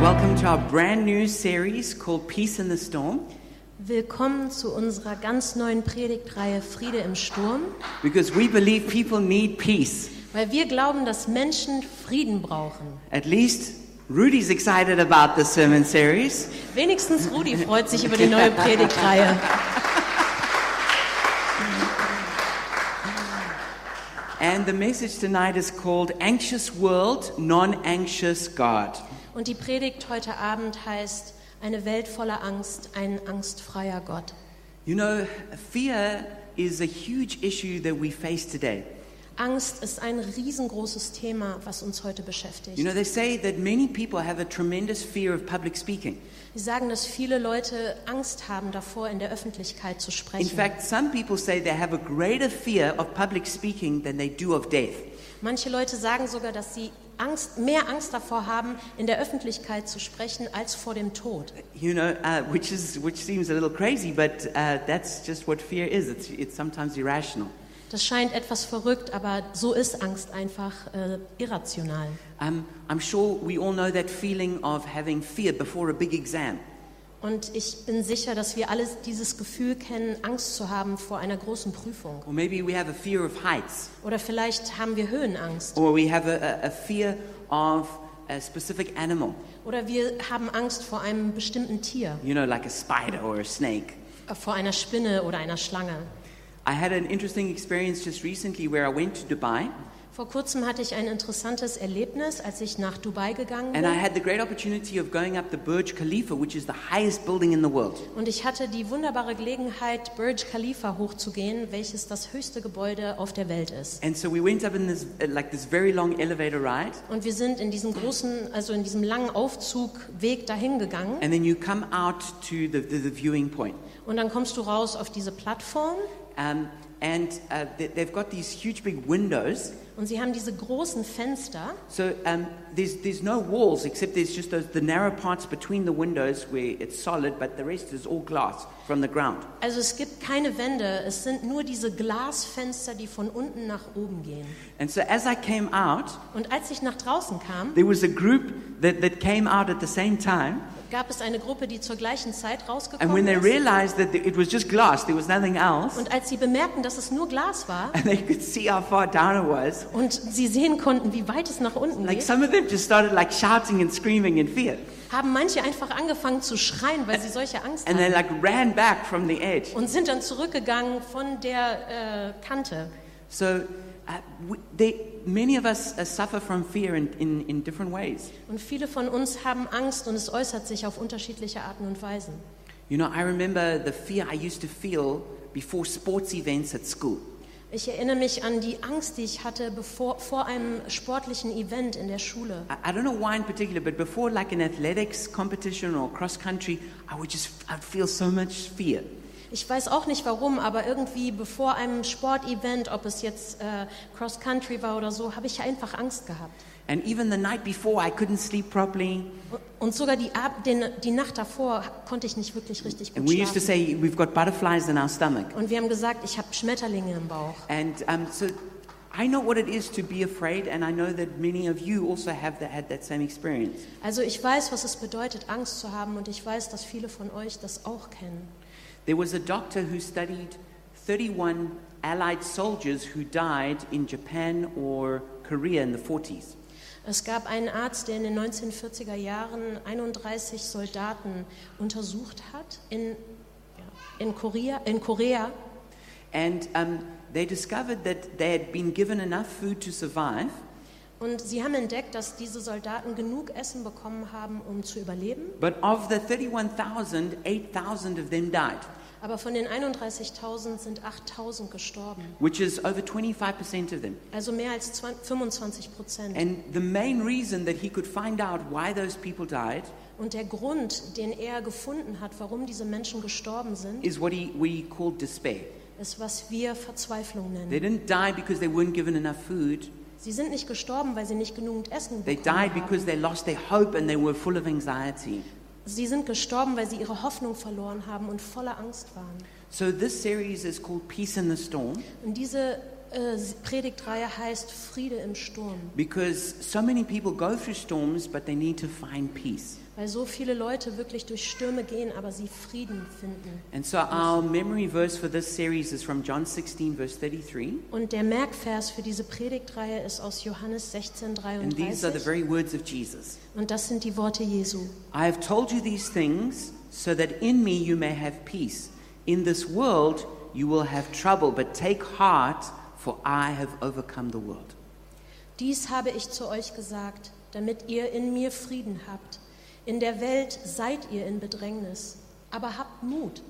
Welcome to our brand new series called Peace in the Storm Willkommen zu unserer ganz neuen Predigtreihe Friede im Sturm, because we believe people need peace. weil wir glauben, dass Menschen Frieden brauchen. At least Rudy's excited about this sermon series. Wenigstens Rudi freut sich über die neue Predigtreihe. And the message tonight is called Anxious World, Non Anxious God. Und die Predigt heute Abend heißt Eine Welt voller Angst, ein angstfreier Gott. You know, fear is a huge issue that we face today. Angst ist ein riesengroßes Thema, was uns heute beschäftigt. You know, they say that many people have a tremendous fear of public speaking. Sie sagen, dass viele Leute Angst haben davor, in der Öffentlichkeit zu In sprechen. fact, some people say they have a greater fear of public speaking than they do of death. Manche Leute sagen sogar, dass sie Angst, mehr Angst davor haben, in der Öffentlichkeit zu sprechen, als vor dem Tod. You know, uh, which is which seems a little crazy, but uh, that's just what fear is. It's it's sometimes irrational. Das scheint etwas verrückt, aber so ist Angst einfach äh, irrational. Um, I'm sure we all know that feeling of having fear before a big exam. Und ich bin sicher, dass wir alle dieses Gefühl kennen, Angst zu haben vor einer großen Prüfung. Or maybe we have a fear of heights, Oder vielleicht haben wir Höhenangst. or we have a, a, fear of a specific animal. Oder wir haben Angst vor einem bestimmten Tier, You know, like a spider or a snake. äh, vor einer Spinne oder einer Schlange. I had an interesting experience just recently where I went to Dubai Vor kurzem hatte ich ein interessantes Erlebnis, als ich nach Dubai gegangen and I bin. had the great opportunity of going up the Burj Khalifa, which is the highest building in the world. Und ich hatte die wunderbare Gelegenheit, Burj Khalifa hochzugehen, welches das höchste Gebäude auf der Welt ist. And so we went up in this uh, like this very long elevator ride, Und wir sind in diesem großen, also in diesem langen Aufzugweg dahin gegangen. and then you come out to the, the, the viewing point. Und dann kommst du raus auf diese Plattform Um, and uh, they, they've got these huge big windows. und sie haben diese großen Fenster. So um, there's, there's no walls except there's just those, the narrow parts between the windows where it's solid, but the rest is all glass from the ground. Also es gibt keine Wände, es sind nur diese Glasfenster, die von unten nach oben gehen. And so as I came out, Und als ich nach draußen kam, there was a group that, that came out at the same time. Gab es eine Gruppe, die zur gleichen Zeit And rausgekommen when they ist. realized that it was just glass, there was nothing else, Und als sie bemerkten, dass es nur Glas war and they could see how far down it was, und sie sehen konnten, wie weit es nach unten like geht, some of them just started like shouting and screaming in fear. haben manche einfach angefangen zu schreien, weil sie solche Angst And they hatten. like ran back from the edge. Und sind dann zurückgegangen von der äh, Kante. So uh, we, they, many of us uh, suffer from fear in, in, in different ways. Und viele von uns haben Angst und es äußert sich auf unterschiedliche Arten und Weisen. You know, I remember the fear I used to feel before sports events at school. Ich erinnere mich an die Angst, die ich hatte bevor, vor einem sportlichen Event in der Schule. I, I don't know why in particular, but before like an athletics competition or cross country, I would just I'd feel so much fear. Ich weiß auch nicht warum, aber irgendwie bevor einem Sportevent, ob es jetzt äh, Cross Country war oder so, habe ich einfach Angst gehabt. And even the night before, I couldn't sleep properly. Und sogar die, Ab den, die Nacht davor konnte ich nicht wirklich richtig And gut we used to schlafen. say we've got butterflies in our stomach. Und wir haben gesagt, ich habe Schmetterlinge im Bauch. And um, so I know what it is to be afraid, and I know that many of you also have that, had that same experience. Also ich weiß, was es bedeutet, Angst zu haben und ich weiß, dass viele von euch das auch kennen. There was a doctor who studied 31 Allied soldiers who died in Japan or Korea in the 40s. Es gab einen Arzt, der in den 1940er Jahren 31 Soldaten untersucht hat in, in, Korea, in Korea. And um, they discovered that they had been given enough food to survive, Und sie haben entdeckt, dass diese Soldaten genug Essen bekommen haben, um zu überleben. but of the 31,000, 8,000 of them died, Aber von den 31.000 sind 8.000 gestorben. which is over 25% of them. Also mehr als 20 25 Prozent. And the main reason that he could find out why those people died Und der Grund, den er gefunden hat, warum diese Menschen gestorben sind, is what he, what he called despair. ist, was wir Verzweiflung They nennen. didn't die because they weren't given enough food. Sie sind nicht gestorben, weil sie nicht genügend Essen They died because haben. they lost their hope and they were full of anxiety. Sie sind gestorben, weil sie ihre Hoffnung verloren haben und voller Angst waren. So this series is called Peace in the Storm. Und diese äh, Predigtreihe heißt Friede im Sturm, because so many people go through storms, but they need to find peace. Weil so viele Leute wirklich durch Stürme gehen, aber sie Frieden finden. And so our memory verse for this series is from John 16, verse 33. Und der Merkvers für diese Predigtreihe ist aus Johannes And these are the 16:33 very words of Jesus. und das sind die Worte Jesu. I have told you these things so that in me you may have peace. In this world you will have trouble, but take heart, for I have overcome the world. Dies habe ich zu euch gesagt, damit ihr in mir Frieden habt. In der Welt seid ihr in Bedrängnis, aber habt Mut.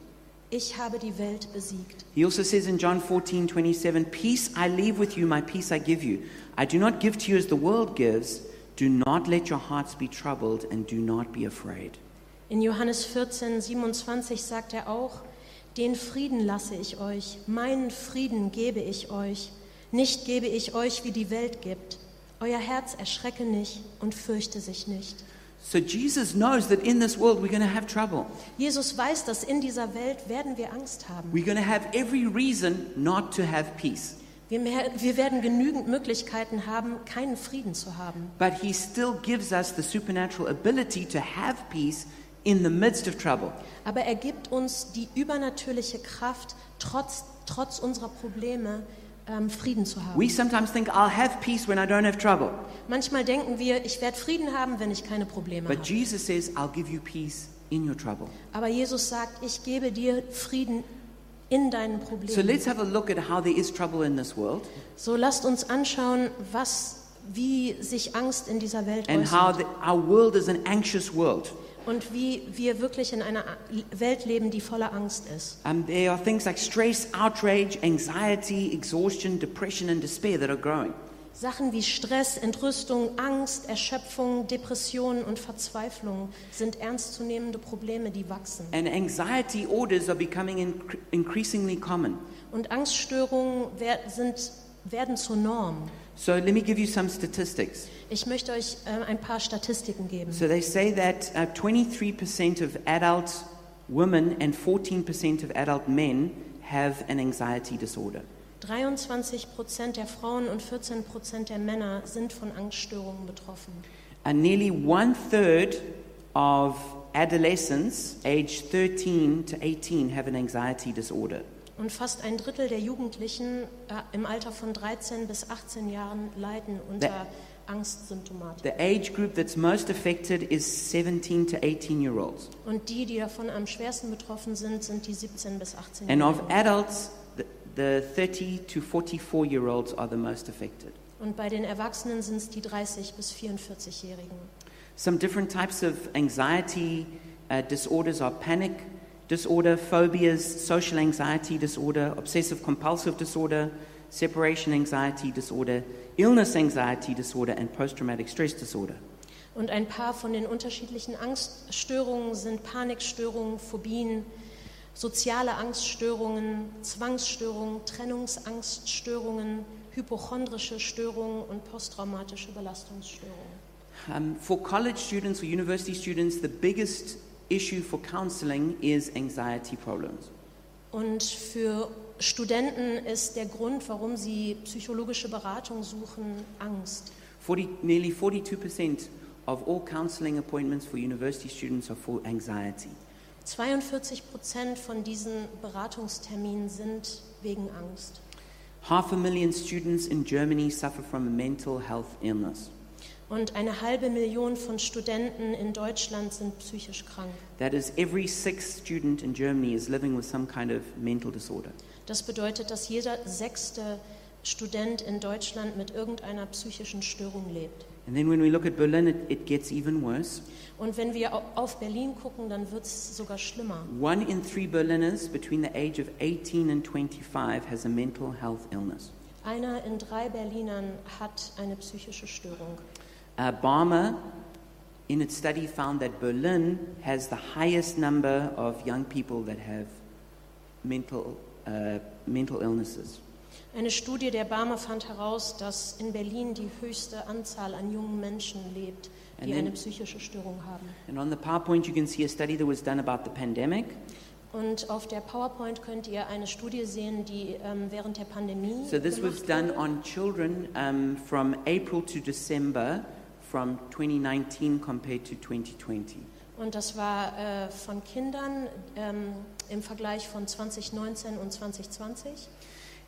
Ich habe die Welt besiegt. He also says in John 14, 27, Peace I leave with you, my peace I give you. I do not give to you as the world gives. Do not let your hearts be troubled and do not be afraid. In Johannes 14, 27 sagt er auch, den Frieden lasse ich euch, meinen Frieden gebe ich euch, nicht gebe ich euch, wie die Welt gibt. Euer Herz erschrecke nicht und fürchte sich nicht. So Jesus knows that in this world we're going to have trouble. Jesus weiß, dass in dieser Welt werden wir Angst haben. We're going to have every reason not to have peace. Wir, mehr, wir werden genügend Möglichkeiten haben, keinen Frieden zu haben. But he still gives us the supernatural ability to have peace in the midst of trouble. Aber er gibt uns die übernatürliche Kraft, trotz, trotz unserer Probleme ähm, Frieden zu haben. We sometimes think I'll have peace when I don't have trouble. Manchmal denken wir, ich werde Frieden haben, wenn ich keine Probleme But habe. Jesus says, I'll give you peace in your trouble. Aber Jesus sagt, ich gebe dir Frieden in deinen So Problemen. let's have a look at how there is trouble in this world So lasst uns anschauen, was, wie sich Angst in dieser Welt and how äußert the, our world is an anxious world. Und wie wir wirklich in einer Welt leben, die voller Angst ist. Um, there are things like stress, outrage, anxiety, exhaustion, depression, and despair that are growing. Sachen wie Stress, Entrüstung, Angst, Erschöpfung, Depression und Verzweiflung sind ernstzunehmende Probleme, die wachsen. And anxiety orders are becoming incre- increasingly common. Und Angststörungen wer- sind, werden zur Norm. So let me give you some statistics. Ich möchte euch äh, ein paar Statistiken geben. So they say that uh, 23% of adult women and 14% of adult men have an anxiety disorder. 23 Prozent der Frauen und 14 Prozent der Männer sind von Angststörungen betroffen. And nearly one third of adolescents aged 13 to 18 have an anxiety disorder. Und fast ein Drittel der Jugendlichen äh, im Alter von 13 bis 18 Jahren leiden unter Angstsymptomatik. The age group that's most affected is 17 to 18 year olds. Und die, die davon am schwersten betroffen sind, sind die 17 bis 18 And of adults, the, the 30 to 44 year olds are the most affected. Und bei den Erwachsenen sind es die 30 bis 44-Jährigen. Some different types of anxiety uh, disorders are panic disorder, phobias, social anxiety disorder, obsessive compulsive disorder, separation anxiety disorder, illness anxiety disorder, and post traumatic stress disorder. Und ein paar von den unterschiedlichen Angststörungen sind Panikstörungen, Phobien, soziale Angststörungen, Zwangsstörungen, Trennungsangststörungen, hypochondrische Störungen und posttraumatische Belastungsstörungen. Um, for college students or university students, the biggest issue for counseling is anxiety problems. Und für Studenten ist der Grund, warum sie psychologische Beratung suchen, Angst. 40, nearly 42% of all counseling appointments for university students are for anxiety. 42 Prozent von diesen Beratungsterminen sind wegen Angst. Half a million students in Germany suffer from a mental health illness. Und eine halbe Million von Studenten in Deutschland sind psychisch krank. That is, every sixth student in Germany is living with some kind of mental disorder. Das bedeutet, dass jeder sechste Student in Deutschland mit irgendeiner psychischen Störung lebt. And then when we look at Berlin, it, it gets even worse. Und wenn wir au- auf Berlin gucken, dann wird es sogar schlimmer. One in three Berliners between the age of 18 and 25 has a mental health illness. Einer in drei Berlinern hat eine psychische Störung. Uh, Barmer, in its study, found that Berlin has the highest number of young people that have mental, uh, mental illnesses. Eine Studie der Barmer fand heraus, dass in Berlin die höchste Anzahl an jungen Menschen lebt, die And then- eine psychische Störung haben. And on the PowerPoint, you can see a study that was done about the pandemic. Und auf der PowerPoint könnt ihr eine Studie sehen, die ähm, während der Pandemie So this was done on children um, from April to December from 2019 compared to 2020. Und das war äh, von Kindern ähm, im Vergleich von 2019 und 2020.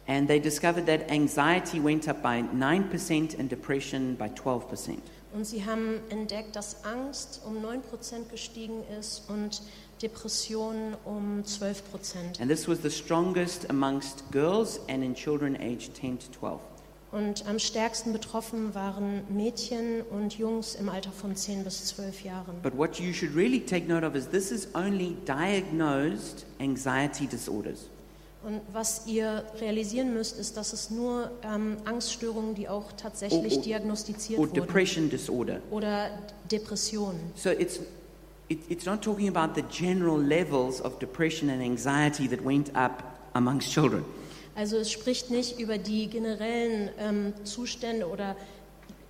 And they discovered that anxiety went up by 9% and depression by 12%. Und sie haben entdeckt, dass Angst um 9% gestiegen ist und Depressionen um 12%. And this was the strongest amongst girls and in children aged 10 to 12. Und am stärksten betroffen waren Mädchen und Jungs im Alter von 10 bis 12 Jahren. But what you should really take note of is this is only diagnosed anxiety disorders. Und was ihr realisieren müsst, ist, dass es nur ähm, Angststörungen, die auch tatsächlich Oh, oh. diagnostiziert or wurden, depression disorder. oder Depressionen. So it's, it, it's not talking about the general levels of depression and anxiety that went up amongst children. Also es spricht nicht über die generellen ähm, Zustände oder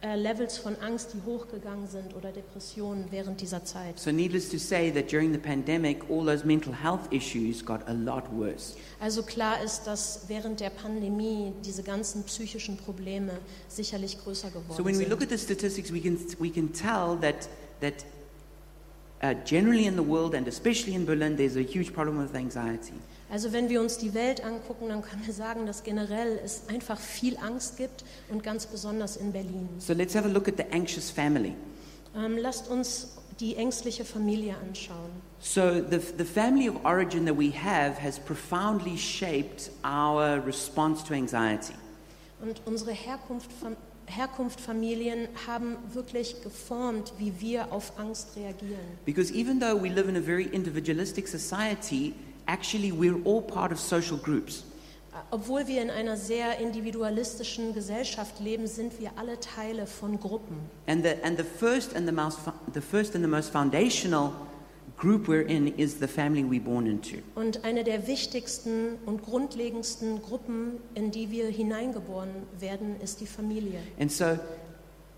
äh, Levels von Angst, die hochgegangen sind oder Depressionen während dieser Zeit. So, needless to say, that during the pandemic, all those mental health issues got a lot worse. Also klar ist, dass während der Pandemie diese ganzen psychischen Probleme sicherlich größer geworden So, when we sind. look at the statistics, we can, we can tell that, that uh, generally in the world, and especially in Berlin, there's a huge problem with anxiety. Also wenn wir uns die Welt angucken, dann können wir sagen, dass generell es einfach viel Angst gibt und ganz besonders in Berlin. So, let's have a look at the anxious family. Ähm, lasst uns die ängstliche Familie anschauen. So, the, the family of origin that we have has profoundly shaped our response to anxiety. Und unsere Herkunft, Fam- Herkunftfamilien haben wirklich geformt, wie wir auf Angst reagieren. Because even though we live in a very individualistic society, actually we're all part of social groups. Obwohl wir in einer sehr individualistischen Gesellschaft leben, sind wir alle Teile von Gruppen. And the, and the, first and the, most, the first and the most foundational group we're in is the family we're born into. Und eine der wichtigsten und grundlegendsten Gruppen, in die wir hineingeboren werden, ist die Familie. And so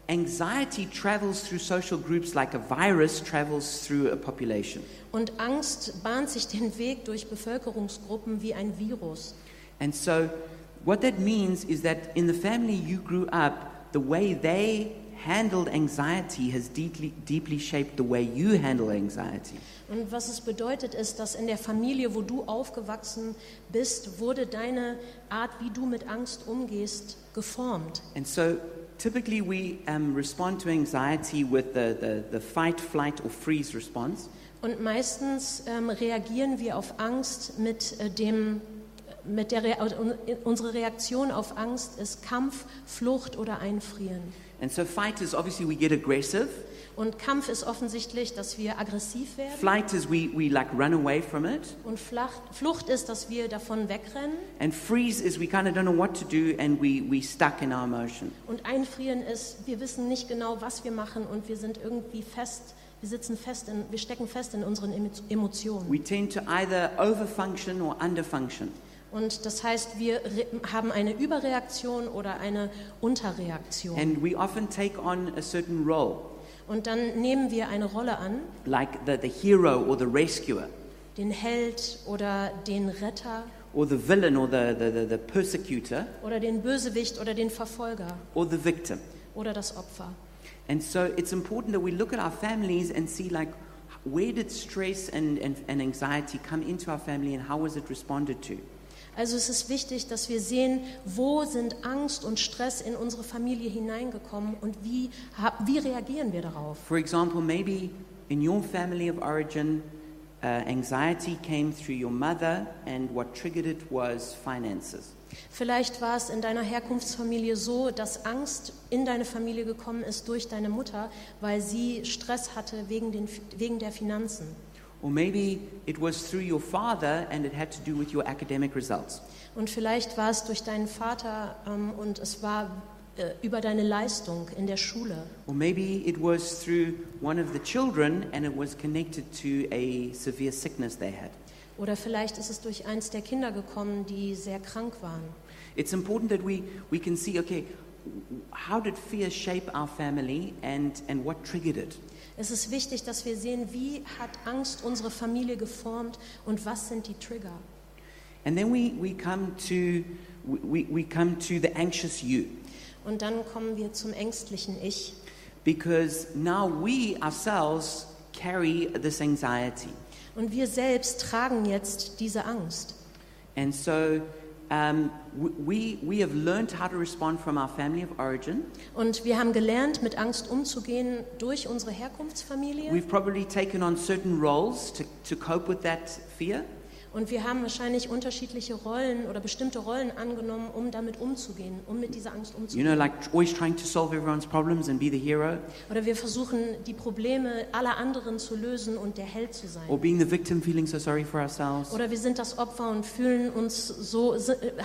anxiety travels through social groups like a virus travels through a population. Und Angst bahnt sich den Weg durch Bevölkerungsgruppen wie ein Virus. And so what that means is that in the family you grew up, the way they handled anxiety has deeply, deeply shaped the way you handle anxiety. Und was es bedeutet, ist, dass in der Familie, wo du aufgewachsen bist, wurde deine Art, wie du mit Angst umgehst, geformt. And so typically we um, respond to anxiety with the, the, the fight, flight, or freeze response. Und meistens ähm, reagieren wir auf Angst mit äh, dem, mit der Rea unsere Reaktion auf Angst ist Kampf, Flucht oder Einfrieren. And so fight is obviously we get aggressive. Und Kampf ist offensichtlich, dass wir aggressiv werden. Flight is we, we like run away from it. Und Flacht, Flucht ist, dass wir davon wegrennen. And freeze is we kind of don't know what to do and we, we stuck in our emotion. Und Einfrieren ist, wir wissen nicht genau, was wir machen und wir sind irgendwie fest, wir sitzen fest, in, wir stecken fest in unseren Emo- Emotionen. We tend to either overfunction or underfunction. Und das heißt, wir haben eine Überreaktion oder eine Unterreaktion. And we often take on a certain role, Und dann nehmen wir eine Rolle an, like the, the hero or the rescuer, den Held oder den Retter or the villain or the, the, the, the persecutor, oder den Bösewicht oder den Verfolger or the victim. oder das Opfer. And so it's important that we look at our families and see, like, where did stress and, and, and anxiety come into our family and how was it responded to? Also es ist wichtig, dass wir sehen, wo sind Angst und Stress in unsere Familie hineingekommen und wie, wie reagieren wir darauf. For example, maybe in your family of origin, uh, anxiety came through your mother, and what triggered it was finances. Vielleicht war es in deiner Herkunftsfamilie so, dass Angst in deine Familie gekommen ist durch deine Mutter, weil sie Stress hatte wegen, den, wegen der Finanzen. Or maybe it was through your father, and it had to do with your academic results. Und vielleicht war es durch deinen Vater ähm, und es war äh, über deine Leistung in der Schule. Or maybe it was through one of the children, and it was connected to a severe sickness they had. Oder vielleicht ist es durch eins der Kinder gekommen, die sehr krank waren. It's important that we, we can see okay, how did fear shape our family and, and what triggered it? Es ist wichtig, dass wir sehen, wie hat Angst unsere Familie geformt und was sind die Trigger. And then we, we, come to, we, we come to the anxious you. Und dann kommen wir zum ängstlichen Ich, Because now we ourselves carry this anxiety. Und wir selbst tragen jetzt diese Angst. And so um, we, we have learned how to respond from our family of origin. Und wir haben gelernt, mit Angst umzugehen durch unsere Herkunftsfamilie. We've probably taken on certain roles to, to cope with that fear. Und wir haben wahrscheinlich unterschiedliche Rollen oder bestimmte Rollen angenommen, um damit umzugehen, um mit dieser Angst You umzugehen. know, like always trying to solve everyone's problems and be the hero, Oder wir versuchen, die Probleme aller anderen zu lösen und der Held zu sein. or being the victim, feeling so sorry for ourselves. Oder wir sind das Opfer und fühlen uns so,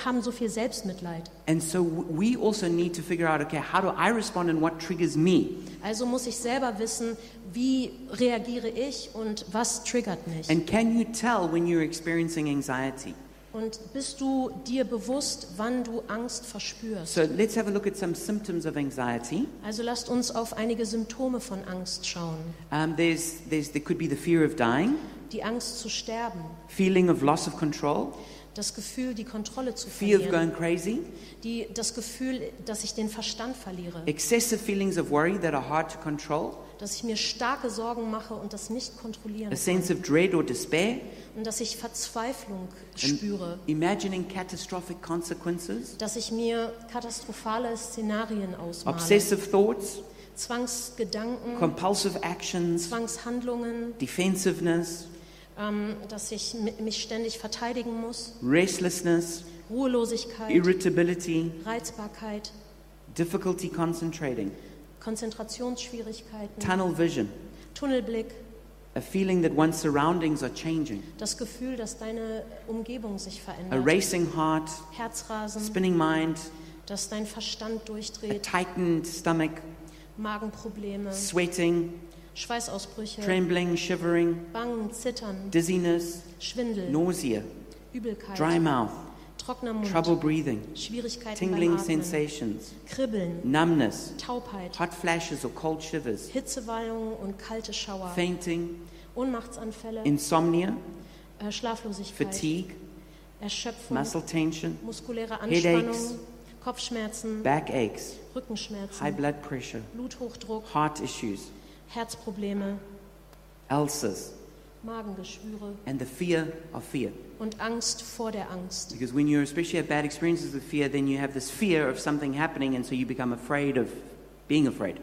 haben so viel Selbstmitleid. And so we also need to figure out okay, how do I respond and what triggers me? Also muss ich selber wissen, wie reagiere ich und was triggert mich. And can you tell when you're experiencing anxiety? Und bist du dir bewusst, wann du Angst verspürst? So let's have a look at some symptoms of anxiety. Also lasst uns auf einige Symptome von Angst schauen. Um, there's, there's, there could be the fear of dying, Die Angst zu sterben, feeling of loss of control, das Gefühl, die Kontrolle zu fear of verlieren, going crazy, die, das Gefühl, dass ich den Verstand verliere, excessive feelings of worry that are hard to control, dass ich mir starke Sorgen mache und das nicht kontrollieren a kann. sense of dread or despair, und dass ich Verzweiflung spüre, imagining catastrophic consequences, dass ich mir katastrophale Szenarien ausmale, obsessive thoughts, Zwangsgedanken, compulsive actions, Zwangshandlungen, defensiveness, ähm, dass ich mi- mich ständig verteidigen muss, restlessness, Ruhelosigkeit, irritability, Reizbarkeit, difficulty concentrating, Konzentrationsschwierigkeiten, tunnel vision, Tunnelblick, a feeling that one's surroundings are changing, das Gefühl, dass deine Umgebung sich a verändert, racing heart, Herzrasen, spinning mind, dass dein Verstand a durchdreht, tightened stomach, Magenprobleme, sweating, Schweißausbrüche, trembling, shivering, Bangen, Zittern, dizziness, Schwindel, nausea, Übelkeit, dry mouth, trockener Mund, trouble breathing, Schwierigkeiten tingling beim Atmen, sensations, Kribbeln, numbness, Taubheit, hot flashes or cold shivers, Hitzewallungen und kalte Schauer, fainting, Ohnmachtsanfälle, insomnia, äh, Schlaflosigkeit, fatigue, Erschöpfung, muscle tension, muskuläre Headaches. Anspannung, Kopfschmerzen, backaches, high Rückenschmerzen, blood pressure, Bluthochdruck, heart issues, Herzprobleme, ulcers, Magengeschwüre and the fear of fear. und Angst vor der Angst. Because when you especially have bad experiences with fear, then you have this fear of something happening, and so you become afraid of being afraid.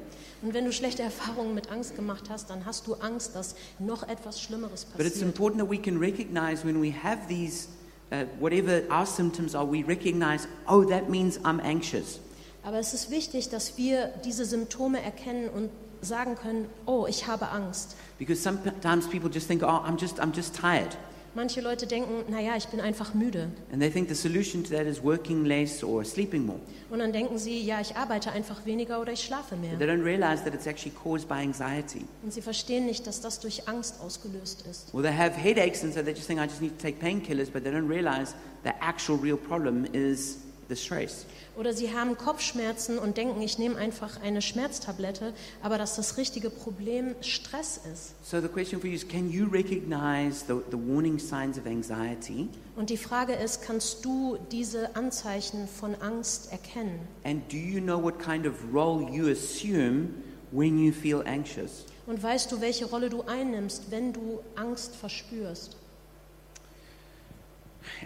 Und wenn du schlechte Erfahrungen mit Angst gemacht hast, dann hast du Angst, dass noch etwas Schlimmeres But it's passiert. important that we can recognize when we have these, uh, whatever our symptoms are, we recognize, oh, that means I'm anxious. Aber es ist wichtig, dass wir diese Symptome erkennen und sagen können, oh, ich habe Angst. Because sometimes people just think, oh, I'm just, I'm just tired. Manche Leute denken, naja, ich bin einfach müde. And they think the solution to that is working less or sleeping more. Und dann denken sie, ja, ich arbeite einfach weniger oder ich schlafe mehr. they don't realize that it's actually caused by anxiety. Und sie verstehen nicht, dass das durch Angst ausgelöst ist. Or they have headaches, and so they just think, I just need to take painkillers, but they don't realize the actual real problem is the stress. Oder sie haben Kopfschmerzen und denken, ich nehme einfach eine Schmerztablette, aber dass das richtige Problem Stress ist. So the question for you is can you recognize the, the warning signs of anxiety? Und die Frage ist, kannst du diese Anzeichen von Angst erkennen? And do you know what kind of role you assume when you feel anxious? Und weißt du, welche Rolle du einnimmst, wenn du Angst verspürst?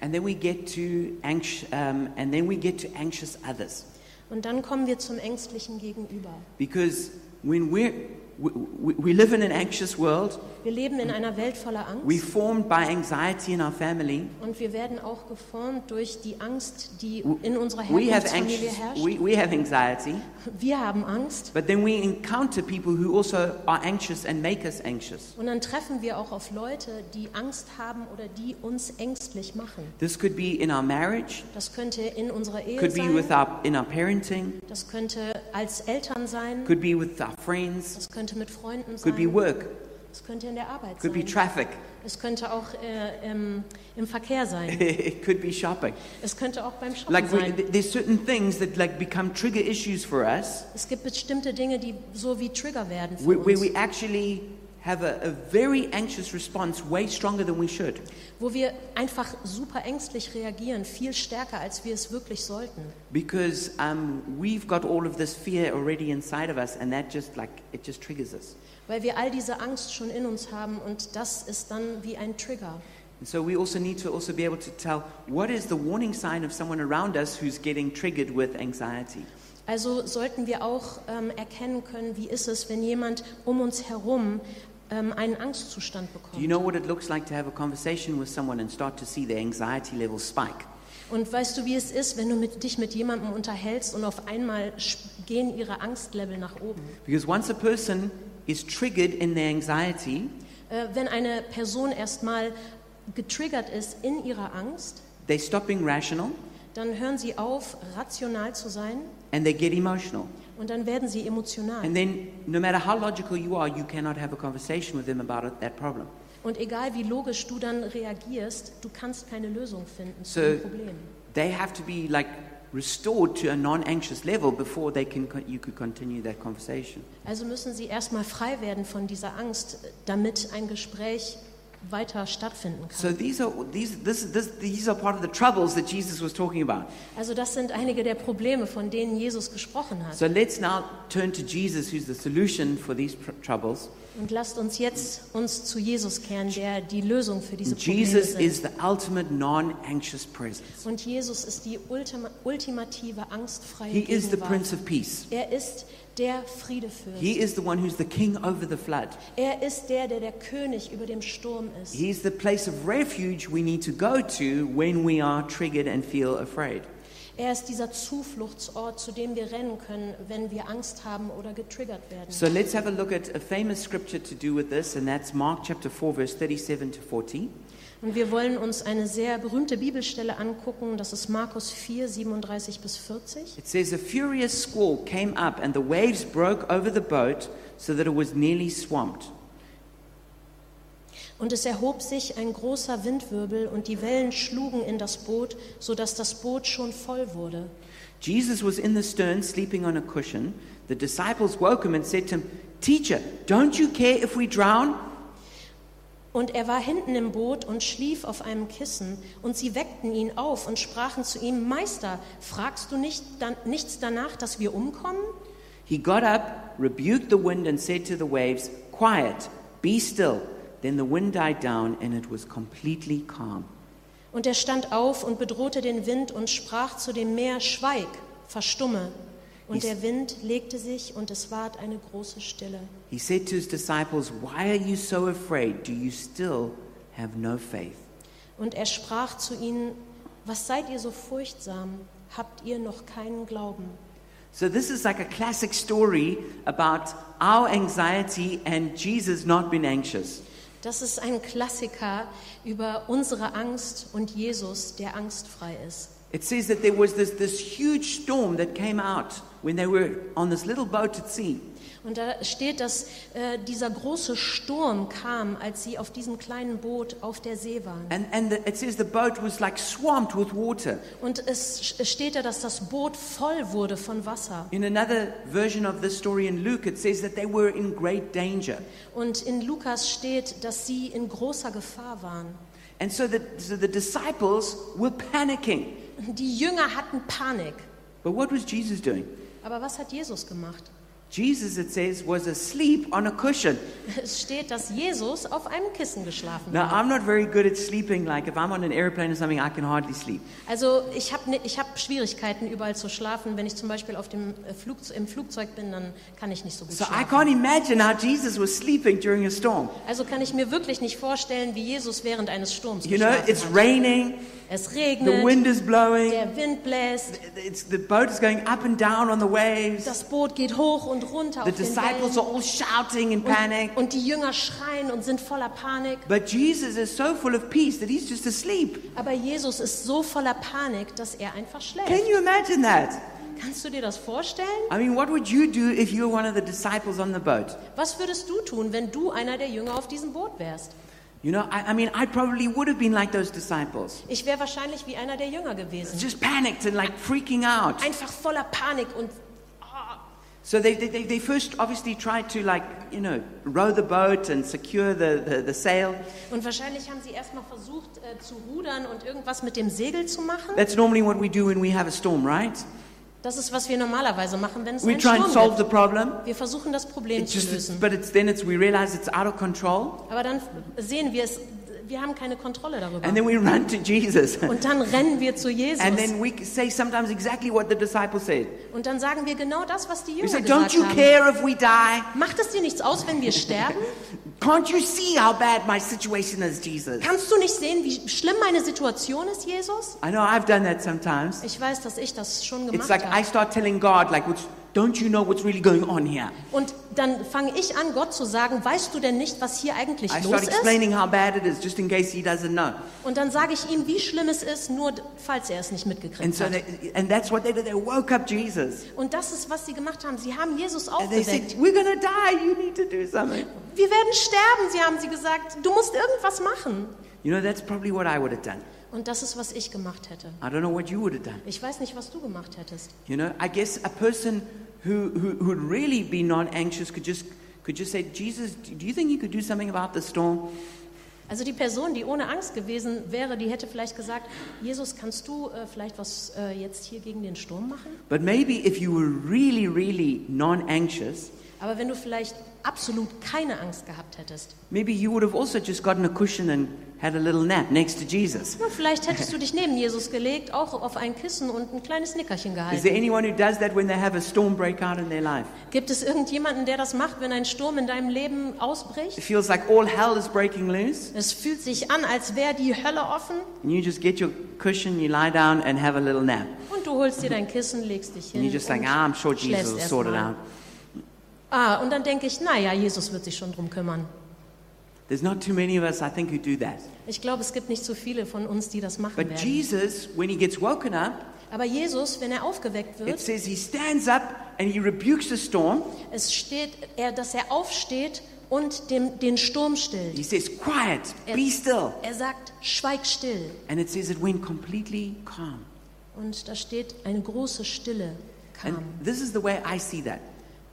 And then we get to anx- um, and then we get to anxious others. Und dann kommen wir zum ängstlichen Gegenüber. Because when we're, we, we, we live in an anxious world, Wir leben in einer Welt voller Angst. Formed by anxiety in our family. und wir werden auch geformt durch die Angst, die in unserer We have, Herkunftsfamilie herrscht. we, we have anxiety, Wir haben Angst. But then we encounter people who also are anxious and make us anxious. und dann treffen wir auch auf Leute, die Angst haben oder die uns ängstlich machen. This could be in our marriage, Das könnte in unserer Ehe could be with sein, our, in our parenting, das könnte als Eltern sein, could be with our friends, das könnte mit Freunden could be sein, work. Es könnte in der Arbeit Could be sein. traffic. Es könnte auch äh, im, im Verkehr sein. it could be shopping. Es könnte auch beim Shoppen Like we, sein. th- there's certain things that like become trigger issues for us Es gibt bestimmte Dinge, die so wie Trigger werden für where uns, we actually have a, a very anxious response way stronger than we should. wo wir einfach super ängstlich reagieren, viel stärker, als wir es wirklich sollten. Because um, we've got all of this fear already inside of us, and that just like it just triggers us. Weil wir all diese Angst schon in uns haben und das ist dann wie ein Trigger. And so we also need to also be able to tell what is the warning sign of someone around us who's getting triggered with anxiety. Also sollten wir auch ähm, erkennen können, wie ist es, wenn jemand um uns herum ähm, einen Angstzustand Do bekommt. you know what it looks like to have a conversation with someone and start to see their anxiety level spike? Und weißt du, wie es ist, wenn du mit, dich mit jemandem unterhältst und auf einmal gehen ihre Angstlevel nach oben? Because once a person is triggered in their anxiety, Äh, wenn eine Person erstmal getriggert ist in ihrer Angst, they stop being rational dann hören sie auf, rational zu sein and they get emotional. Und dann werden sie emotional. And then, no matter how logical you are, you cannot have a conversation with them about it, that problem. Und egal wie logisch du dann reagierst, du kannst keine Lösung finden zu So- dem Problem. They have to be like restored to a non-anxious level before they can you could continue that conversation. Also müssen sie erstmal frei werden von dieser Angst, damit ein Gespräch weiter stattfinden kann. So these are these this, this these are part of the troubles that Jesus was talking about. Also das sind einige der Probleme, von denen Jesus gesprochen hat. So let's now turn to Jesus, who's the solution for these troubles. Und lasst uns jetzt uns zu Jesus kehren, der die Lösung für diese Probleme Jesus is ist. the ultimate non-anxious presence. Und Jesus ist die ultima ultimative angstfreie He is the Gegenwart. Prince of Peace. Er ist der Friedefürst. He is the one who's the king over the flood. Er ist der, der der König über dem Sturm ist. He's the place of refuge we need to go to when we are triggered and feel afraid. Er ist dieser Zufluchtsort, zu dem wir rennen können, wenn wir Angst haben oder getriggert werden. So let's have a look at a famous scripture to do with this, and that's Mark chapter 4, verse 37 to 40. Und wir wollen uns eine sehr berühmte Bibelstelle angucken, das ist Markus 4, 37 bis 40. It says, A furious squall came up, and the waves broke over the boat so that it was nearly swamped. Und es erhob sich ein großer Windwirbel und die Wellen schlugen in das Boot, sodass das Boot schon voll wurde. Jesus was in the stern, sleeping on a cushion. The disciples woke him and said to him, Teacher, don't you care if we drown? Und er war hinten im Boot und schlief auf einem Kissen, und sie weckten ihn auf und sprachen zu ihm, Meister, fragst du nicht, dann, nichts danach, dass wir umkommen? He got up, rebuked the wind, and said to the waves, Quiet, be still. Then the wind died down, and it was completely calm. Und er stand auf und bedrohte den Wind und sprach zu dem Meer, Schweig, verstumme. Und der Wind legte sich und es ward eine große Stille. He said to his disciples, Why are you so afraid? Do you still have no faith? Und er sprach zu ihnen, was seid ihr so furchtsam? Habt ihr noch keinen Glauben? So, this is like a classic story about our anxiety and Jesus not being anxious. Das ist ein Klassiker über unsere Angst und Jesus, der angstfrei ist. It says that there was this, this huge storm that came out when they were on this little boat at sea. Und da steht, dass äh, dieser große Sturm kam, als sie auf diesem kleinen Boot auf der See waren. And, and the, it says the boat was like swamped with water. Und es steht da, dass das Boot voll wurde von Wasser. In another version of this story in Luke, it says that they were in great danger. Und in Lukas steht, dass sie in großer Gefahr waren. And so the, so the disciples were panicking. Die Jünger hatten Panik. But what was Jesus doing? Aber was hat Jesus gemacht? Jesus, it says, was asleep on a cushion. Es steht, dass Jesus auf einem Kissen geschlafen Now, hat. I'm not very good at sleeping. Like, if I'm on an airplane or something, I can hardly sleep. Also ich habe ich hab Schwierigkeiten, überall zu schlafen. Wenn ich zum Beispiel auf dem äh, Flug, im Flugzeug bin, dann kann ich nicht so gut So I schlafen. can't imagine how Jesus was sleeping during a storm. Also kann ich mir wirklich nicht vorstellen, wie Jesus während eines Sturms You know, geschlafen it's hat. raining, Es the regnet, wind is blowing, der Wind bläst, it's, the boat is going up and down on the waves. das Boot geht hoch und runter The auf den disciples Wellen. are all shouting in panic. Und, und die Jünger schreien und sind voller Panik. But Jesus is so full of peace that he's just asleep. Aber Jesus ist so voller Panik, dass er einfach Can schläft. you imagine that? Kannst du dir das vorstellen? I mean, what would you do if you were one of the disciples on the boat? Was würdest du tun, wenn du einer der Jünger auf diesem Boot wärst? You know, I, I mean, I probably would have been like those disciples, Ich wäre wahrscheinlich wie einer der Jünger gewesen. just panicked and like freaking out. Einfach voller Panik und So they, they, they- they first obviously tried to like, you know, row the boat and secure the, the, the sail. Und wahrscheinlich haben sie erstmal versucht äh, zu rudern und irgendwas mit dem Segel zu machen. That's normally what we do when we have a storm, right? Das ist, was wir normalerweise machen, wenn es We einen try and Sturm solve the gibt. problem. Wir versuchen das Problem It's zu just, lösen. but it's then it's we realize it's out of control, Aber dann sehen wir es, wir haben keine Kontrolle darüber. and then we run to Jesus, Und dann rennen wir zu Jesus. and then we say sometimes exactly what the disciples said. Und dann sagen wir genau das, was die We Jünger say, gesagt "Don't you haben. care if we die? Macht es dir nichts aus, wenn wir sterben? Can't you see how bad my situation is, Jesus?" Kannst du nicht sehen, wie schlimm meine Situation ist, Jesus? I know I've done that sometimes. Ich weiß, dass ich das schon It's gemacht like I habe. start telling God, like, "What's- "Don't you know what's really going on here?" Und dann fange ich an, Gott zu sagen, weißt du denn nicht, was hier eigentlich I los start ist? explaining how bad it is, just in case he doesn't know. Und dann sage ich ihm, wie schlimm es ist, nur falls er es nicht And mitgekriegt so, hat. they, and that's what they did. They woke up Jesus, Und das ist, was sie gemacht haben. Sie haben Jesus and they said, aufgeweckt. "We're gonna die. You need to do something." Wir werden sterben, sie haben sie gesagt. Du musst irgendwas machen. You know, that's probably what I would have done. Und das ist, was ich gemacht hätte. I don't know what you would have done. Ich weiß nicht, was du gemacht hättest. You know, I guess a person who, who who would really be non-anxious could just could just say, "Jesus, do you think you could do something about the storm?" Also die Person, die ohne Angst gewesen wäre, die hätte vielleicht gesagt, Jesus, kannst du äh, vielleicht was äh, jetzt hier gegen den Sturm machen? But maybe if you were really, really non-anxious, Aber wenn du vielleicht absolut keine Angst gehabt hättest, maybe you would have also just gotten a cushion and had a little nap next to Jesus. na, vielleicht hättest du dich neben Jesus gelegt, auch auf ein Kissen und ein kleines Nickerchen Is there gehalten. anyone who does that when they have a storm break out in their life? Gibt es irgendjemanden, der das macht, wenn ein Sturm in deinem Leben ausbricht? It feels like all hell is breaking loose, Es fühlt sich an, als wäre die Hölle offen and you just get your cushion, you lie down, and have a little nap. und du holst dir dein Kissen, legst dich And hin you just think, und ah, I'm sure Jesus will sort it out. Ah, und dann denke ich, naja, Jesus wird sich schon drum kümmern. There's not too many of us, I think, who do that. Ich glaube, es gibt nicht so viele von uns, die das machen But werden. Jesus, when he gets woken up, Aber Jesus, wenn er aufgeweckt it wird, says he stands up and he rebukes the storm. es steht, er, dass er aufsteht und dem, den Sturm stillt. He says, Quiet, be still. Er sagt, schweig still. And it says it went completely calm. Und da steht, eine große Stille And kam. this is the way I see that.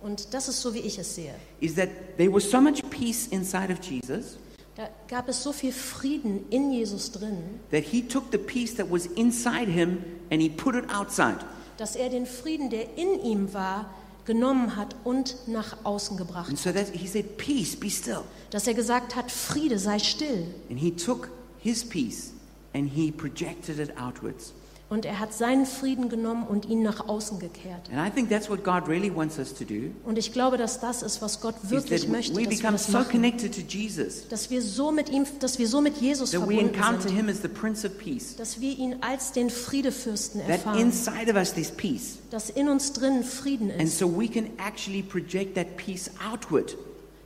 Und das ist so, wie ich es sehe. Is that there was so much peace inside of Jesus Da gab es so viel Frieden in Jesus drin, that he took the peace that was inside him and he put it outside. dass er den Frieden, der in ihm war, genommen hat und nach außen gebracht. And so that he said, Peace, be still. Dass er gesagt hat, Friede sei still. And he took his peace and he projected it outwards. Und er hat seinen Frieden genommen und ihn nach außen gekehrt. And I think that's what God really wants us to do. Und ich glaube, dass das ist, was Gott wirklich möchte, we dass wir das so machen. connected to Jesus Dass wir so mit ihm, dass wir so mit Jesus that we verbunden encounter sind. him as the Prince of Peace. Dass wir ihn als den Friedefürsten That erfahren. inside of us there's peace. Dass in uns drin Frieden And ist. so we can actually project that peace outward.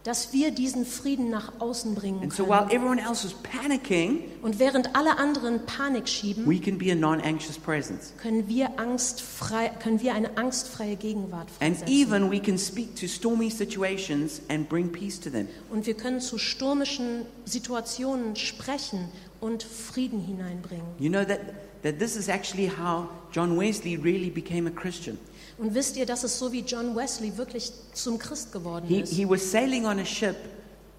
Dass wir diesen Frieden nach außen bringen And so while können. everyone else is panicking, Und während alle anderen Panik schieben, we can be a non-anxious presence. können wir, angstfrei, können wir eine angstfreie Gegenwart And freisetzen. even we can speak to stormy situations and bring peace to them. Und wir können zu stürmischen Situationen sprechen und Frieden hineinbringen. You know that, that this is actually how John Wesley really became a Christian. Und wisst ihr, dass es so wie John Wesley wirklich zum Christ geworden He, ist? he was sailing on a ship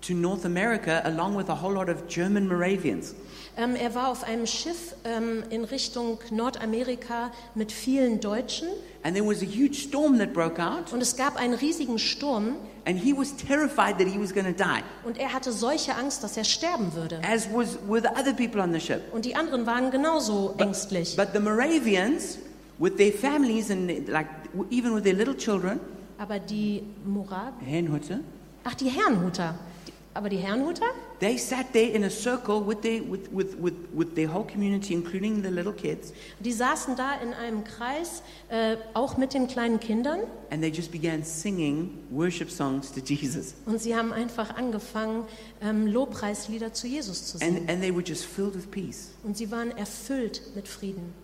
to North America along with a whole lot of German Moravians. Ähm, er war auf einem Schiff ähm, in Richtung Nordamerika mit vielen Deutschen And there was a huge storm that broke out, und es gab einen riesigen Sturm and he was terrified that he was going to die, und er hatte solche Angst, dass er sterben würde. as was the other people on the ship. Und die anderen waren genauso ängstlich. But the Moravians, with their families and like even with their little children, Aber die Morab, Herrnhuter, ach die Herrenhuter, die, aber die Herrenhuter, they sat there in a circle with their, with, with, with, with their whole community, including the little kids, die saßen da in einem Kreis, äh, auch mit den kleinen Kindern and they just began singing worship songs to Jesus. und sie haben einfach angefangen, ähm, Lobpreislieder zu Jesus zu singen. And, and they were just filled with peace. Und sie waren erfüllt mit Frieden.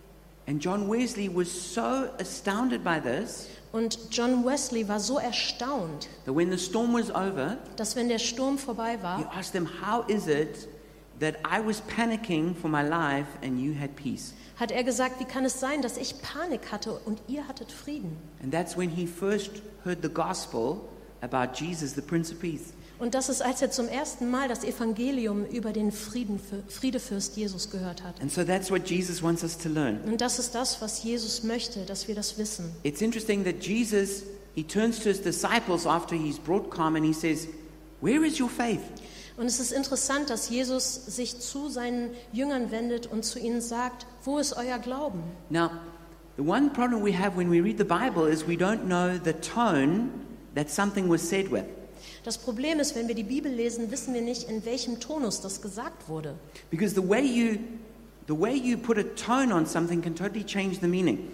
And John Wesley was so astounded by this Und John Wesley war so erstaunt, that when the storm was over, dass wenn der Sturm vorbei he war, asked them, How is it that I was panicking for my life and you had peace? hat er gesagt, wie kann es sein, dass ich Panik hatte und ihr hattet Frieden? And that's when he first heard the gospel about Jesus, the Prince of Peace. Und das ist, als er zum ersten Mal das Evangelium über den Frieden, Friedefürst Jesus gehört hat. And so that's what Jesus wants us to learn. Und das ist das, was Jesus möchte, dass wir das wissen. It's interesting that Jesus, he turns to his disciples after he's brought calm and he says, Where is your faith? Und es ist interessant, dass Jesus sich zu seinen Jüngern wendet und zu ihnen sagt, wo ist euer Glauben? Now, the one problem we have when we read the Bible is we don't know the tone that something was said with. Das Problem ist, wenn wir die Bibel lesen, wissen wir nicht, in welchem Tonus das gesagt wurde. Because the way you the way you put a tone on something can totally change the meaning.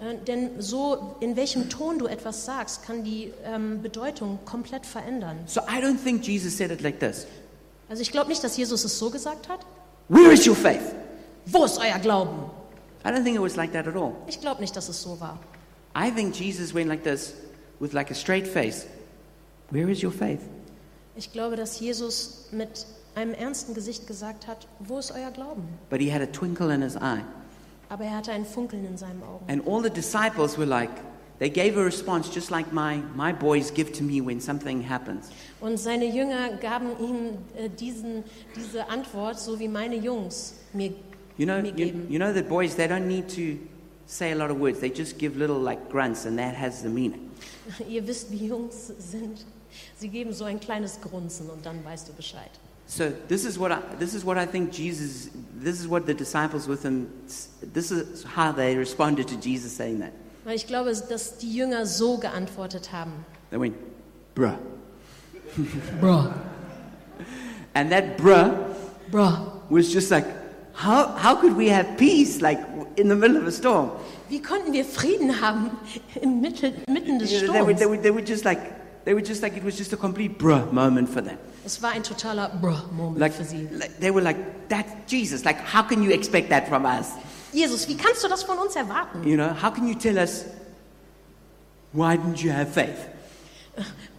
Äh, denn so, in welchem Ton du etwas sagst, kann die ähm, Bedeutung komplett verändern. So I don't think Jesus said it like this. Also ich glaube nicht, dass Jesus es so gesagt hat. Where is your faith? Wo ist euer Glauben? I don't think it was like that at all. Ich glaube nicht, dass es so war. I think Jesus went like this with like a straight face. Where is your faith? Ich glaube, dass Jesus mit einem ernsten Gesicht gesagt hat, wo ist euer Glauben? But he had a twinkle in his eye. Aber er hatte ein Funkeln in seinen Augen. And all the disciples were like, they gave a response just like my, my boys give to me when something happens. Und seine Jünger gaben ihm äh, diesen, diese Antwort, so wie meine Jungs mir, You know, mir you, geben. you know that boys, they don't need to say a lot of words. They just give little like grunts and that has the meaning. Ihr wisst, wie Jungs sind. Sie geben so ein kleines Grunzen und dann weißt du Bescheid. So this is what I, this is what I think Jesus, this is what the disciples with him, this is how they responded to Jesus saying that. Weil ich glaube, dass die Jünger so geantwortet haben. They went, bruh. Bro, And that bruh bro. was just like, how, how could we have peace like in the middle of a storm? Wie konnten wir Frieden haben im Mittel, mitten des You know, they, were, Sturms? they, were, they were just like, they were just like, it was just a complete bruh moment for them. Es war ein totaler Bro-Moment Like, für sie. like, they were like, that's Jesus. Like, how can you expect that from us? Jesus, wie kannst du das von uns erwarten? You know, how can you tell us, why didn't you have faith?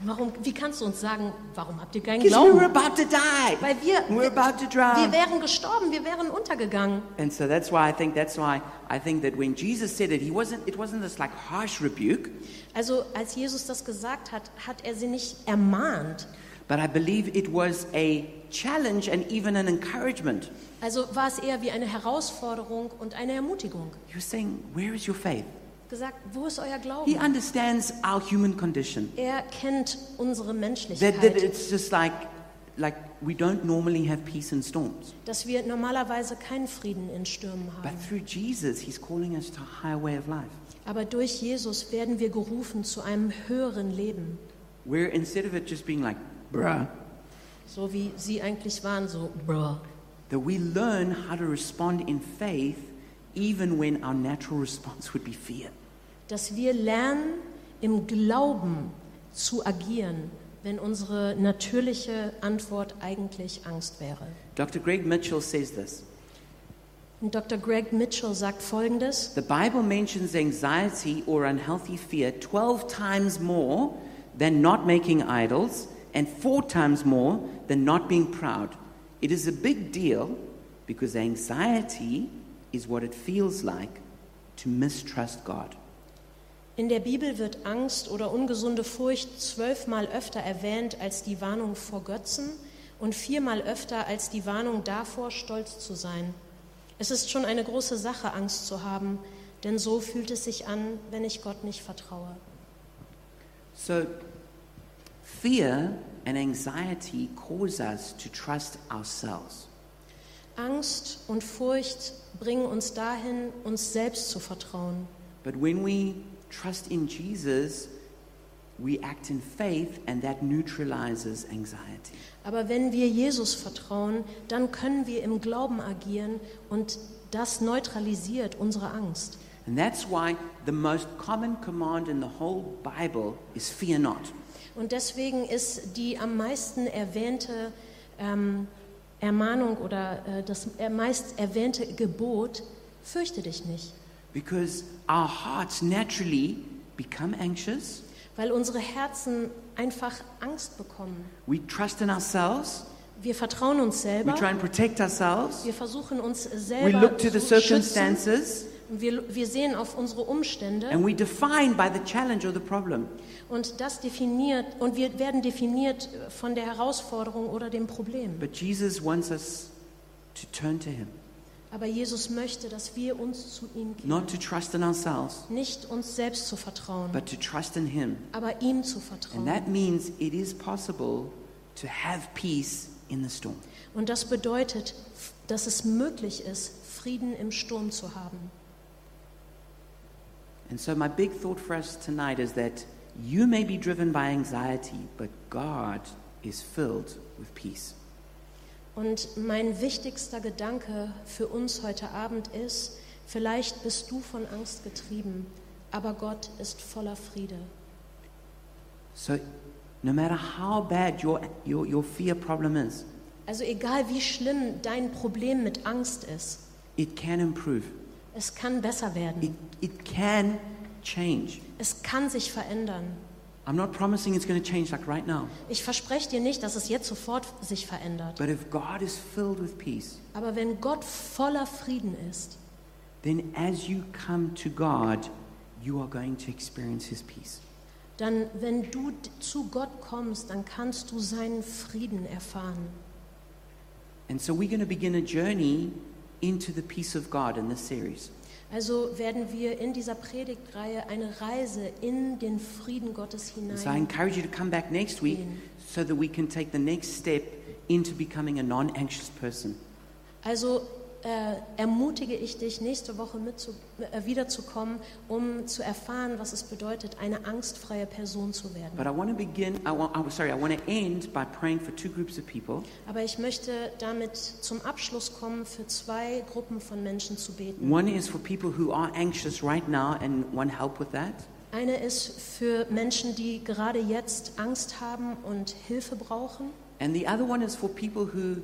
Warum, wie kannst du uns sagen, warum habt ihr keinen we were Glauben? about to die. Weil wir, We're about to wir drown. wären gestorben, wir wären untergegangen. And so that's why I think that's why I think that when Jesus said it, he wasn't it wasn't this like harsh rebuke, Also als Jesus das gesagt hat, hat er sie nicht ermahnt. but I believe it was a challenge and even an encouragement. Also war es eher wie eine Herausforderung und eine Ermutigung. He was saying, Where is your faith? Gesagt, wo ist euer He Glauben? understands our human condition. Er kennt unsere That, that Menschlichkeit, it's just like like we don't normally have peace in storms. dass wir normalerweise keinen Frieden in Stürmen But haben. through Jesus, he's calling us to a higher way of life. Aber durch Jesus werden wir gerufen zu einem höheren Leben. Where instead of it just being like, bruh, So wie sie eigentlich waren, so, bruh. that we learn how to respond in faith even when our natural response would be fear. Dass wir lernen, im Glauben zu agieren, wenn unsere natürliche Antwort eigentlich Angst wäre. Dr. Greg Mitchell says this Und Dr. Greg Mitchell sagt Folgendes. The Bible mentions anxiety or unhealthy fear 12 times more than not making idols and four times more than not being proud. It is a big deal because anxiety is what it feels like to mistrust God. In der Bibel wird Angst oder ungesunde Furcht zwölfmal öfter erwähnt als die Warnung vor Götzen und viermal öfter als die Warnung davor, stolz zu sein. Es ist schon eine große Sache, Angst zu haben, denn so fühlt es sich an, wenn ich Gott nicht vertraue. So, fear and anxiety cause us to trust ourselves. Angst und Furcht bringen uns dahin, uns selbst zu vertrauen. But when we trust in Jesus, we act in faith, and that neutralizes anxiety. Aber wenn wir Jesus vertrauen, dann können wir im Glauben agieren und das neutralisiert unsere Angst. And that's why the most common command in the whole Bible is fear not. Und deswegen ist die am meisten erwähnte ähm, Ermahnung oder äh, das meist erwähnte Gebot, fürchte dich nicht. Because our hearts naturally become anxious. Weil unsere Herzen einfach Angst bekommen. We trust in ourselves. Wir vertrauen uns We selber. try and protect ourselves. Wir versuchen uns We selber look to the zu schützen. circumstances Und wir, wir sehen auf unsere Umstände and we define by the challenge or the problem. und das definiert und wir werden definiert von der Herausforderung oder dem Problem. But Jesus wants us to turn to Him, Aber Jesus möchte, dass wir uns zu ihm gehen. not to trust in ourselves, Nicht uns selbst zu vertrauen, but to trust in Him. aber ihm zu And vertrauen. that means it is possible to have peace in the storm. Und das bedeutet, dass es möglich ist, Frieden im Sturm zu haben. And so, my big thought for us tonight is that you may be driven by anxiety, but God is filled with peace. Und mein wichtigster Gedanke für uns heute Abend ist, vielleicht bist du von Angst getrieben, aber Gott ist voller Friede. So, no matter how bad your, your, your fear problem is, Also egal wie schlimm dein Problem mit Angst ist, it can improve, es kann besser it, werden. it can change. Es kann sich verändern. I'm not promising it's going to change like right now, Ich verspreche dir nicht, dass es jetzt sofort sich verändert. but if God is filled with peace, Aber wenn Gott voller Frieden ist, then as you come to God, you are going to experience His peace. dann wenn du zu Gott kommst, dann kannst du seinen Frieden erfahren. And so, we're going to begin a journey into the peace of God in this series. Also werden wir in dieser Predigtreihe eine Reise in den Frieden Gottes And so, I hinein. encourage you to come back next week so that we can take the next step into becoming a non anxious person. Also äh, ermutige ich dich, nächste Woche mitzu, äh, wiederzukommen, um zu erfahren, was es bedeutet, eine angstfreie Person zu werden. Begin, I want, I, sorry. Aber ich möchte damit zum Abschluss kommen, für zwei Gruppen von Menschen zu beten. One is for people who are anxious right now and want help with that. Eine ist für Menschen, die gerade jetzt Angst haben und Hilfe brauchen. And the other one is for people who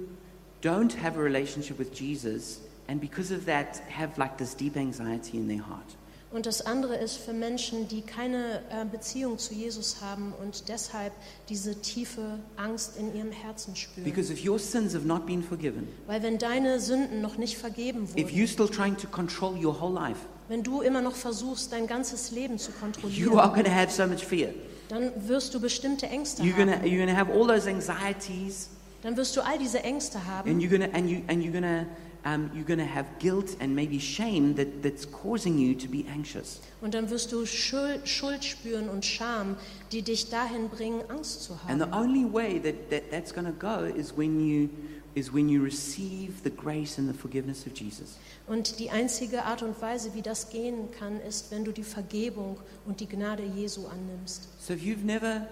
don't have a relationship with Jesus and because of that have like this deep anxiety in their heart. Und das andere ist für Menschen, die keine äh, Beziehung zu Jesus haben und deshalb diese tiefe Angst in ihrem Herzen spüren. Because if your sins have not been forgiven, Weil wenn deine Sünden noch nicht vergeben if wurden, you're still trying to control your whole life, wenn du immer noch versuchst, dein ganzes Leben zu you are kontrollieren, going to have so much fear. dann wirst du bestimmte Ängste You're haben. you're going to have all those anxieties Dann wirst du all diese Ängste and haben you're going to, and you, and you're to, um, you're to have guilt and maybe shame that, that's causing you to be anxious. und dann wirst du Schuld, Schuld spüren und Scham, die dich dahin bringen, Angst zu And the haben. only way that, that that's to go is when you is when you receive the grace and the forgiveness of Jesus. Und die einzige Art und Weise, wie das gehen kann, ist, wenn du die Vergebung und die Gnade Jesu annimmst. So if you've never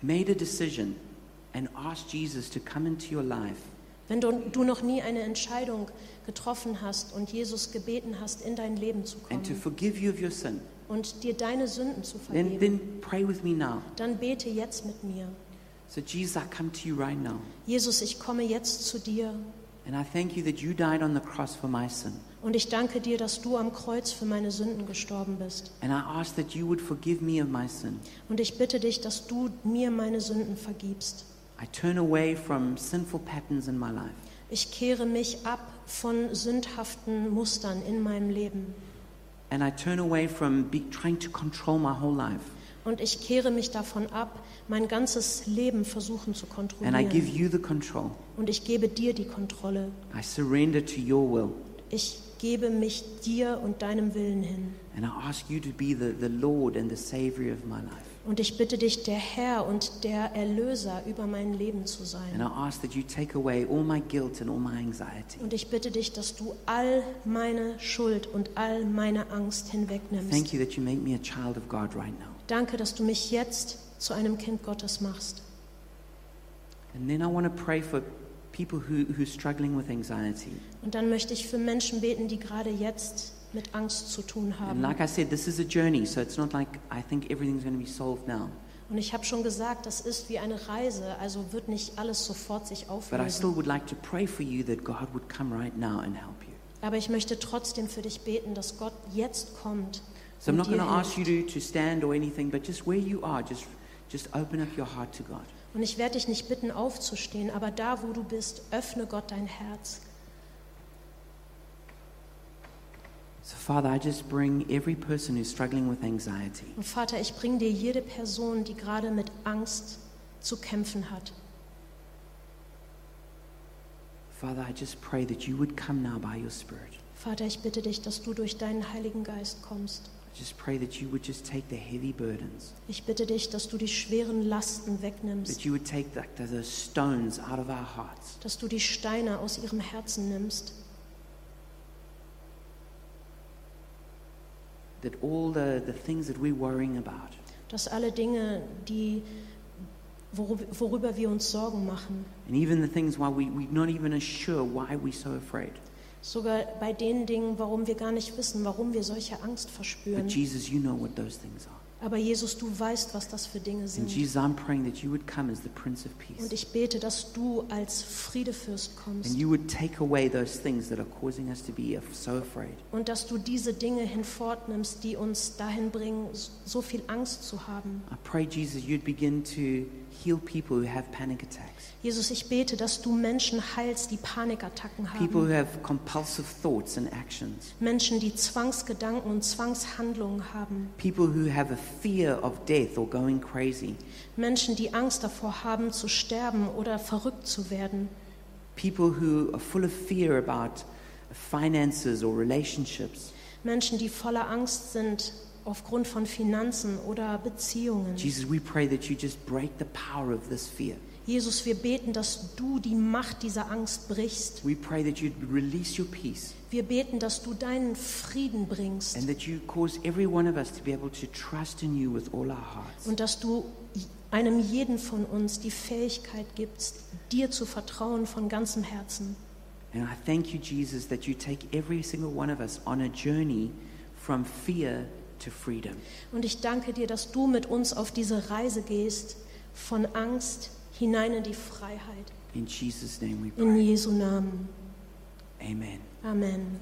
made a decision and asked Jesus to come into your life, Wenn du, du noch nie eine Entscheidung getroffen hast und Jesus gebeten hast, in dein Leben zu and to kommen forgive you of your sin, und dir deine Sünden zu then, vergeben, then pray with me now. dann bete jetzt mit mir. So, Jesus, I come to you right now. Jesus, ich komme jetzt zu dir And I thank you that you died on the cross for my sin. und ich danke dir, dass du am Kreuz für meine Sünden gestorben bist. And I ask that you would forgive me of my sin. Und ich bitte dich, dass du mir meine Sünden vergibst. I turn away from sinful patterns in my life. Ich kehre mich ab von sündhaften Mustern in meinem Leben. And I turn away from be, trying to control my whole life. Und ich kehre mich davon ab, mein ganzes Leben versuchen zu And I give kontrollieren. you the control. Und ich gebe dir die Kontrolle. I surrender to your will. Ich gebe mich dir und deinem Willen hin. And I ask you to be the, the Lord and the Savior of my life. Und ich bitte dich, der Herr und der Erlöser über mein Leben zu And sein. I ask that you take away all my guilt and all my anxiety. Und ich bitte dich, dass du all meine Schuld und all meine Angst Thank hinwegnimmst. you that you make me a child of God right now. Danke, dass du mich jetzt zu einem Kind Gottes machst. And then I want to pray for people who, who are struggling with anxiety. Und dann möchte ich für Menschen beten, die gerade jetzt mit Angst zu tun And haben. like I said, this is a journey, so it's not like I think everything's going to be solved now. Und ich habe schon gesagt, das ist wie eine Reise, also wird nicht alles sofort sich But I still auflösen. would like to pray for you that God would come right now and help you. Aber ich möchte trotzdem für dich beten, dass Gott jetzt kommt. So I'm und not dir going to ask you to, to stand or anything, but just where you are, just, just open up your heart to God. Und ich werde dich nicht bitten, aufzustehen, aber da, wo du bist, öffne Gott dein Herz. So, Father, I just bring every person who's struggling with anxiety. Und Vater, ich bringe dir jede Person, die gerade mit Angst zu kämpfen hat. Father, I just pray that you would come now by your Spirit. Vater, ich bitte dich, dass du durch deinen Heiligen Geist kommst. I just pray that you would just take the heavy burdens, Ich bitte dich, dass du die schweren Lasten wegnimmst, that you would take the, the, stones out of our hearts. dass du die Steine aus ihrem Herzen nimmst, That all the, the things that we're worrying about, dass alle Dinge, die, worüber, wir uns Sorgen machen, and even the things why we, we're not even sure why we're so afraid, sogar bei den Dingen, warum wir gar nicht wissen, warum wir solche Angst verspüren. but Jesus, you know what those things are. Aber Jesus, du weißt, was das für Dinge And sind. Jesus, I'm praying that you would come as the Prince of Und Peace. ich bete, dass du als Friedefürst And kommst you would take away those things that are causing us to be so afraid. und dass du diese Dinge hinfortnimmst, die uns dahin bringen, so viel Angst zu haben. I pray, Jesus, you'd begin to heal people who have panic attacks, Jesus, ich bete, dass du Menschen heilst, die Panikattacken people who haben. have compulsive thoughts and actions, Menschen, die Zwangsgedanken und Zwangshandlungen haben. people who have a fear of death or going crazy, Menschen, die Angst davor haben, zu sterben oder verrückt zu werden. people who are full of fear about finances or relationships. Menschen, die voller Angst sind aufgrund von Finanzen oder Beziehungen. Jesus, we pray that you just break the power of this fear. Jesus, wir beten, dass du die Macht dieser Angst brichst. We pray that you'd release your peace Wir beten, dass du deinen Frieden bringst and that you cause every one of us to be able to trust in you with all our hearts. und dass du einem jeden von uns die Fähigkeit gibst, dir zu vertrauen von ganzem Herzen. And I thank you, Jesus, that you take every single one of us on a journey from fear to freedom. Und ich danke dir, dass du mit uns auf diese Reise gehst, von Angst hinein in die Freiheit. In Jesus' name we In pray. Jesu Namen. Amen. Amen.